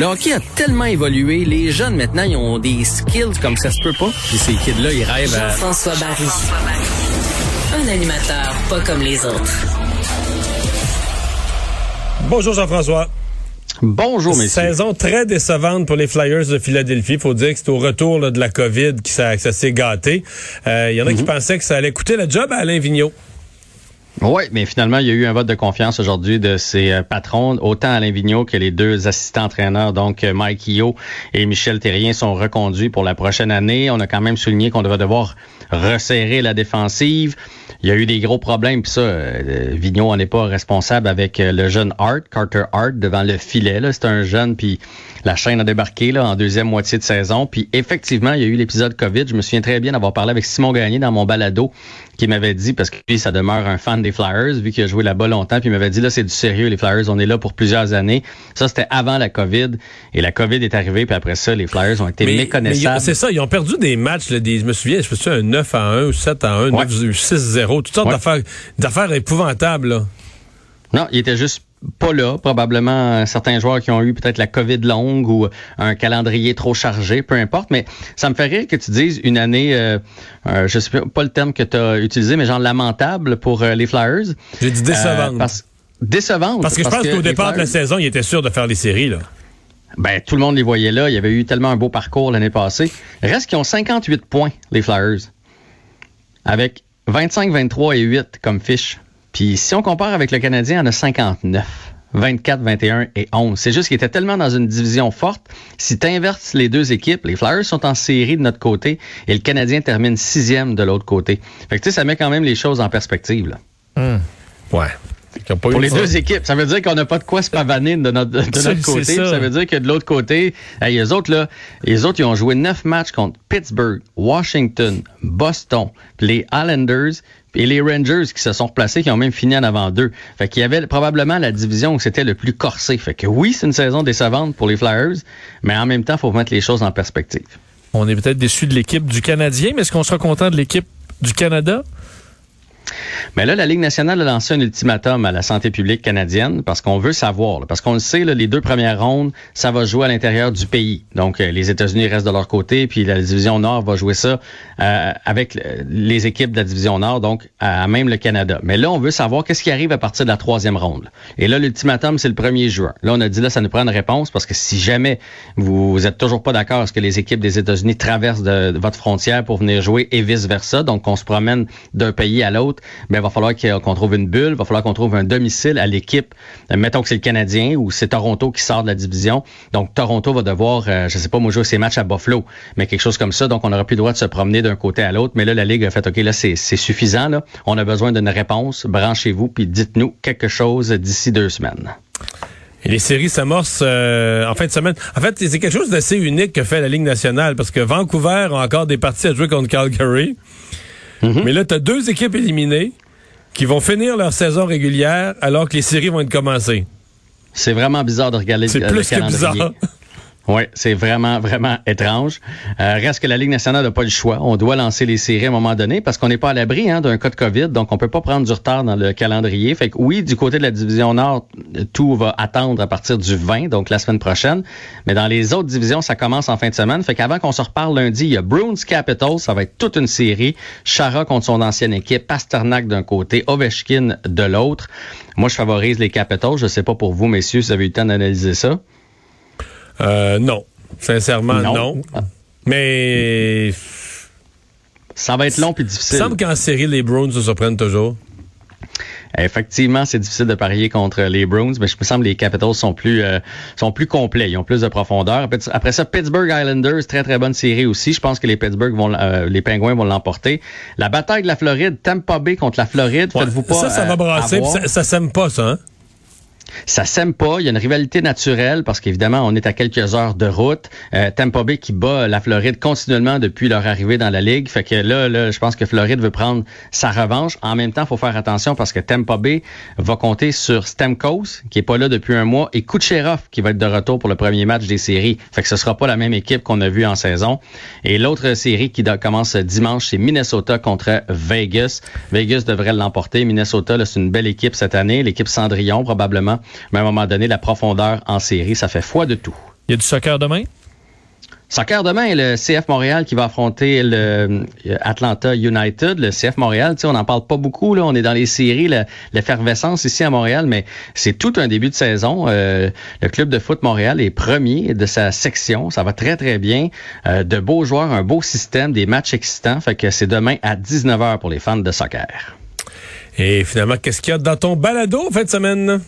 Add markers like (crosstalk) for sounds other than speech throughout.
Le hockey a tellement évolué, les jeunes maintenant, ils ont des skills comme ça se peut pas. Puis ces kids-là, ils rêvent à... Jean-François Barry. Un animateur pas comme les autres. Bonjour Jean-François. Bonjour, messieurs. Saison très décevante pour les Flyers de Philadelphie. faut dire que c'est au retour là, de la COVID que ça, s'est gâté. Il euh, y en a qui pensaient que ça allait coûter le job à Alain Vigneault. Oui, mais finalement, il y a eu un vote de confiance aujourd'hui de ses euh, patrons, autant Alain Vigneault que les deux assistants entraîneurs, donc euh, Mike Io et Michel Terrien, sont reconduits pour la prochaine année. On a quand même souligné qu'on devait devoir resserrer la défensive. Il y a eu des gros problèmes, puis ça, euh, n'est pas responsable avec le jeune Hart, Carter Hart, devant le filet. C'est un jeune, puis la chaîne a débarqué là, en deuxième moitié de saison. Puis effectivement, il y a eu l'épisode COVID. Je me souviens très bien d'avoir parlé avec Simon Gagné dans mon balado, qui m'avait dit, parce que lui, ça demeure un fan des Flyers, vu qu'il a joué là-bas longtemps, puis il m'avait dit, là, c'est du sérieux, les Flyers, on est là pour plusieurs années. Ça, c'était avant la COVID, et la COVID est arrivée, puis après ça, les Flyers ont été méconnaissables. C'est ça, ils ont perdu des matchs, là, des, je me souviens, je me souviens, un 9 à 1 ou 7 à 1, 6-0, toutes sortes d'affaires, d'affaires épouvantables, là. Non, il était juste pas là. Probablement certains joueurs qui ont eu peut-être la COVID longue ou un calendrier trop chargé, peu importe. Mais ça me fait rire que tu dises une année, euh, euh je sais pas le terme que tu as utilisé, mais genre lamentable pour euh, les Flyers. J'ai dit décevante. Euh, parce, décevante. Parce que je pense qu'au départ de la saison, ils étaient sûrs de faire les séries, là. Ben, tout le monde les voyait là. Il y avait eu tellement un beau parcours l'année passée. Reste qu'ils ont 58 points, les Flyers. Avec 25, 23 et 8 comme fiche. Puis si on compare avec le Canadien, on a 59. 24, 21 et 11. C'est juste qu'il était tellement dans une division forte. Si tu inverses les deux équipes, les Flyers sont en série de notre côté et le Canadien termine sixième de l'autre côté. Fait que tu sais, ça met quand même les choses en perspective. Là. Hum. Ouais. Pour les deux équipes, ça veut dire qu'on n'a pas de quoi se pavaner de notre, de notre (laughs) côté. Ça. veut dire que de l'autre côté, les autres, là, les autres, ils ont joué neuf matchs contre Pittsburgh, Washington, Boston, les Islanders, et les Rangers qui se sont replacés, qui ont même fini en avant d'eux. Fait qu'il y avait probablement la division où c'était le plus corsé. Fait que oui, c'est une saison décevante pour les Flyers, mais en même temps, il faut mettre les choses en perspective. On est peut-être déçu de l'équipe du Canadien, mais est-ce qu'on sera content de l'équipe du Canada? Mais là, la Ligue nationale a lancé un ultimatum à la santé publique canadienne parce qu'on veut savoir. parce qu'on le sait, les deux premières rondes, ça va jouer à l'intérieur du pays. Donc, euh, les États-Unis restent de leur côté, puis la division Nord va jouer ça euh, avec les équipes de la division Nord, donc à, même le Canada. Mais là, on veut savoir qu'est-ce qui arrive à partir de la troisième ronde. Et là, l'ultimatum, c'est le 1er juin. Là, on a dit là, ça nous prend une réponse parce que si jamais vous, vous êtes toujours pas d'accord à ce que les équipes des États-Unis traversent de, votre frontière pour venir jouer et vice-versa, donc qu'on se promène d'un pays à l'autre, ben, il va falloir qu'on trouve une bulle, il va falloir qu'on trouve un domicile à l'équipe. Euh, mettons que c'est le Canadien ou c'est Toronto qui sort de la division. Donc, Toronto va devoir, euh, je sais pas, moi, jouer ses matchs à Buffalo, mais quelque chose comme ça. Donc, on n'aura plus le droit de se promener d'un côté à l'autre. Mais là, la Ligue a fait, OK, là, c'est suffisant. On a besoin d'une réponse. Branchez-vous, puis dites-nous quelque chose d'ici deux semaines. Et les séries s'amorcent euh, en fin de semaine. En fait, c'est quelque chose d'assez unique que fait la Ligue nationale parce que Vancouver a encore des parties à jouer contre Calgary. Mm-hmm. Mais là, tu as deux équipes éliminées qui vont finir leur saison régulière alors que les séries vont être commencées. C'est vraiment bizarre de regarder le, plus que bizarre. Oui, c'est vraiment, vraiment étrange. Euh, reste que la Ligue nationale n'a pas le choix. On doit lancer les séries à un moment donné parce qu'on n'est pas à l'abri hein, d'un cas de COVID, donc on peut pas prendre du retard dans le calendrier. Fait que oui, du côté de la division Nord, tout va attendre à partir du 20, donc la semaine prochaine. Mais dans les autres divisions, ça commence en fin de semaine. Fait qu'avant qu'on se reparle lundi, il y a Bruins Capitals, ça va être toute une série. Chara contre son ancienne équipe, Pasternak d'un côté, Ovechkin de l'autre. Moi, je favorise les Capitals. Je sais pas pour vous, messieurs, si vous avez eu le temps d'analyser ça. Euh, non. Sincèrement, non. Mais. Ça va être long et difficile. Il semble qu'en série, les Browns se surprennent toujours. Effectivement, c'est difficile de parier contre les Bruins, mais je me semble que les Capitals sont plus euh, sont plus complets, ils ont plus de profondeur. Après ça, Pittsburgh Islanders, très très bonne série aussi. Je pense que les Pittsburgh vont euh, les Penguins vont l'emporter. La bataille de la Floride, Tampa Bay contre la Floride, faites-vous pas Ça ça va brasser, ça, ça s'aime pas ça hein? Ça s'aime pas. Il y a une rivalité naturelle parce qu'évidemment, on est à quelques heures de route. Euh, Tampa Bay qui bat la Floride continuellement depuis leur arrivée dans la ligue. Fait que là, là, je pense que Floride veut prendre sa revanche. En même temps, faut faire attention parce que Tampa Bay va compter sur Stamkos, qui est pas là depuis un mois, et Kucherov, qui va être de retour pour le premier match des séries. Fait que ce sera pas la même équipe qu'on a vue en saison. Et l'autre série qui commence dimanche, c'est Minnesota contre Vegas. Vegas devrait l'emporter. Minnesota, c'est une belle équipe cette année. L'équipe Cendrillon, probablement. Mais à un moment donné, la profondeur en série, ça fait foi de tout. Il y a du soccer demain? Soccer demain, le CF Montréal qui va affronter le euh, Atlanta United. Le CF Montréal, on n'en parle pas beaucoup. Là, on est dans les séries, l'effervescence ici à Montréal, mais c'est tout un début de saison. Euh, le club de foot Montréal est premier de sa section. Ça va très, très bien. Euh, de beaux joueurs, un beau système, des matchs excitants. Fait que c'est demain à 19h pour les fans de soccer. Et finalement, qu'est-ce qu'il y a dans ton balado fin de semaine?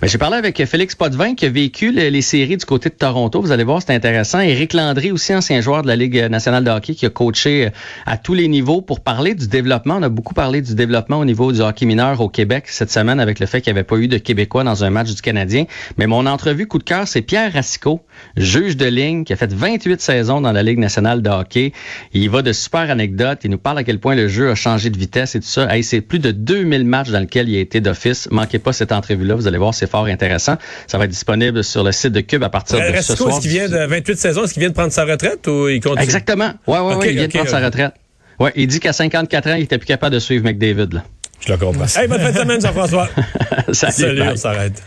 Ben, j'ai parlé avec Félix Potvin qui a vécu les, séries du côté de Toronto. Vous allez voir, c'est intéressant. Éric Landry, aussi ancien joueur de la Ligue nationale de hockey, qui a coaché euh, à tous les niveaux pour parler du développement. On a beaucoup parlé du développement au niveau du hockey mineur au Québec cette semaine avec le fait qu'il n'y avait pas eu de Québécois dans un match du Canadien. Mais mon entrevue coup de cœur, c'est Pierre Racicot, juge de ligne, qui a fait 28 saisons dans la Ligue nationale de hockey. Il va de super anecdotes. Il nous parle à quel point le jeu a changé de vitesse et tout ça. c'est plus de 2000 matchs dans lesquels il a été d'office. Manquez pas cette entrevue-là. Vous allez voir c'est fort intéressant. Ça va être disponible sur le site de Cube à partir de ce soir. Est-ce qu'il vient de 28 saisons? Est-ce qu'il vient de prendre sa retraite ou il continue? Exactement. Oui, oui, oui, il vient de prendre sa retraite. Ouais, il dit qu'à 54 ans, il était plus capable de suivre McDavid. Là. Je le comprends. Hey, bonne fin de semaine, Jean-François. (laughs) Salut, Salut on s'arrête.